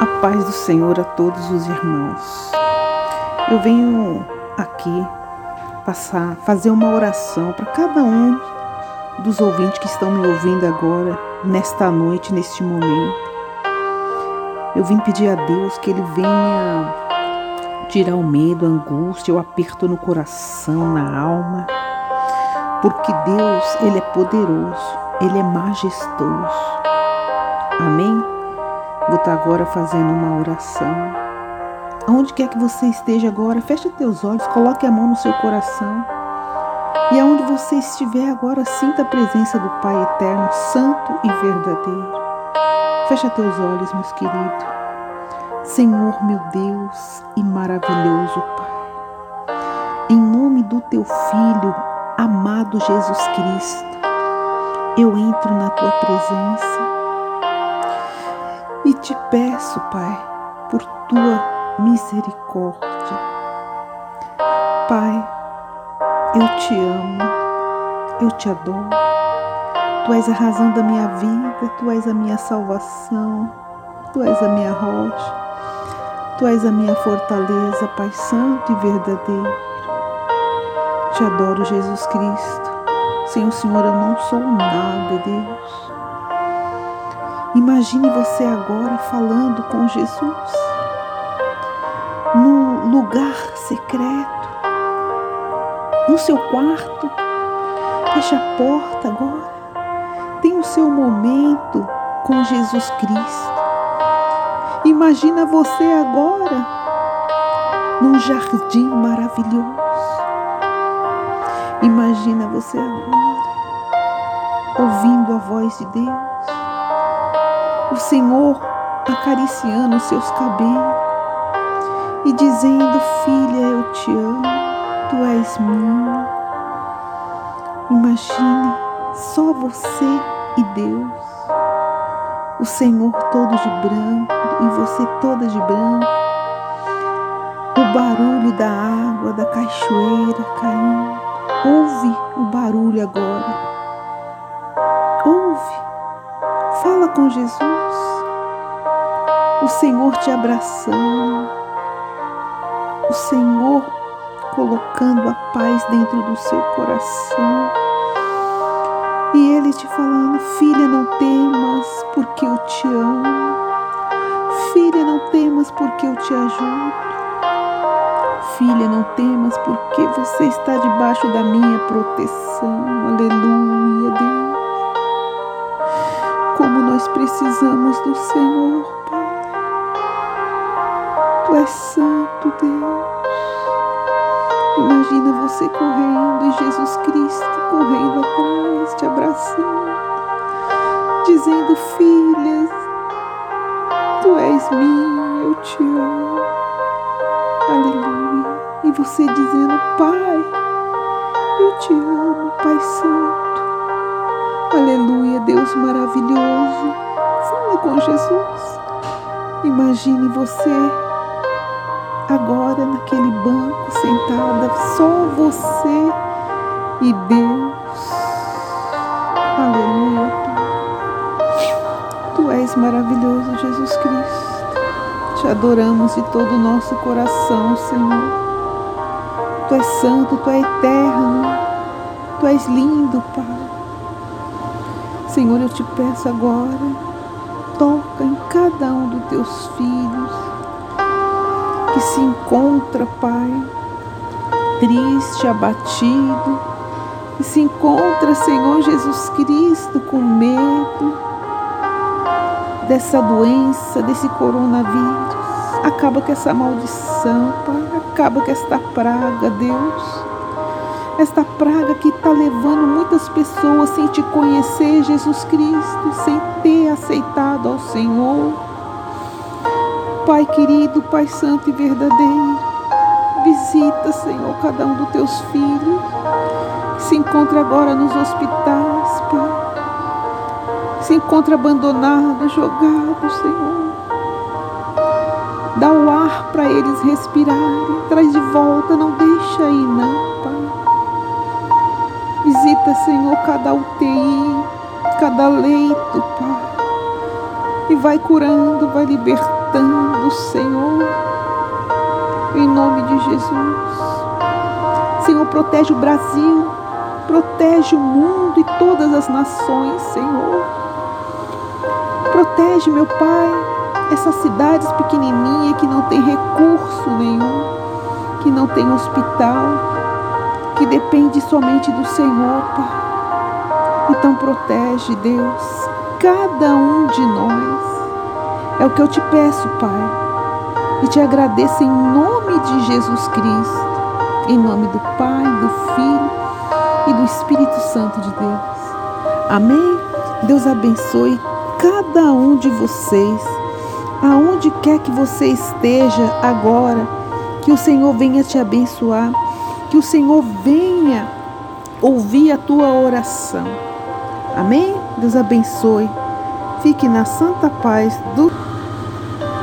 A paz do Senhor a todos os irmãos. Eu venho aqui passar, fazer uma oração para cada um dos ouvintes que estão me ouvindo agora, nesta noite, neste momento. Eu vim pedir a Deus que Ele venha tirar o medo, a angústia, o aperto no coração, na alma, porque Deus, Ele é poderoso, Ele é majestoso. Amém? Vou estar agora fazendo uma oração. Aonde quer que você esteja agora, feche teus olhos, coloque a mão no seu coração. E aonde você estiver agora, sinta a presença do Pai eterno, santo e verdadeiro. Fecha teus olhos, meus queridos. Senhor, meu Deus e maravilhoso Pai. Em nome do teu Filho, amado Jesus Cristo, eu entro na tua presença e te peço, Pai, por tua misericórdia. Pai, eu te amo, eu te adoro. Tu és a razão da minha vida, tu és a minha salvação, tu és a minha rocha, tu és a minha fortaleza, Pai Santo e verdadeiro. Te adoro, Jesus Cristo. Sem o Senhor eu não sou nada, Deus. Imagine você agora falando com Jesus no lugar secreto, no seu quarto. Feche a porta agora. Tem o seu momento com Jesus Cristo. Imagina você agora num jardim maravilhoso. Imagina você agora ouvindo a voz de Deus o Senhor acariciando seus cabelos e dizendo: Filha, eu te amo, tu és minha. Imagine só você e Deus, o Senhor todo de branco e você toda de branco, o barulho da água da cachoeira caindo. Ouve o barulho agora. Fala com Jesus o Senhor te abraçando, o Senhor colocando a paz dentro do seu coração. E Ele te falando, filha, não temas, porque eu te amo. Filha, não temas, porque eu te ajudo. Filha, não temas, porque você está debaixo da minha proteção. Aleluia, Deus. Como nós precisamos do Senhor, Tu és santo, Deus. Imagina você correndo e Jesus Cristo correndo atrás, te abraçando, dizendo: Filhas, Tu és minha, eu te amo. Aleluia. E você dizendo: Pai, eu te amo, Pai Santo. Aleluia, Deus maravilhoso. Fala com Jesus. Imagine você agora naquele banco sentada, só você e Deus. Aleluia. Tu és maravilhoso, Jesus Cristo. Te adoramos de todo o nosso coração, Senhor. Tu és santo, tu és eterno. Tu és lindo, Pai. Senhor, eu te peço agora, toca em cada um dos teus filhos que se encontra, Pai, triste, abatido, e se encontra, Senhor Jesus Cristo, com medo dessa doença, desse coronavírus. Acaba com essa maldição, Pai, acaba com esta praga, Deus. Esta praga que está levando muitas pessoas sem te conhecer, Jesus Cristo, sem ter aceitado ao Senhor. Pai querido, Pai santo e verdadeiro, visita, Senhor, cada um dos teus filhos que se encontra agora nos hospitais, Pai. Se encontra abandonado, jogado, Senhor. Dá o ar para eles respirarem, traz de volta, não deixa aí não. Senhor, cada UTI, cada leito, Pai. E vai curando, vai libertando Senhor, em nome de Jesus. Senhor, protege o Brasil, protege o mundo e todas as nações, Senhor. Protege, meu Pai, essas cidades pequenininhas que não tem recurso nenhum, que não tem hospital, que depende somente do Senhor, Pai. Então protege, Deus, cada um de nós. É o que eu te peço, Pai. E te agradeço em nome de Jesus Cristo, em nome do Pai, do Filho e do Espírito Santo de Deus. Amém? Deus abençoe cada um de vocês, aonde quer que você esteja agora, que o Senhor venha te abençoar, que o Senhor venha ouvir a tua oração. Amém? Deus abençoe. Fique na santa paz do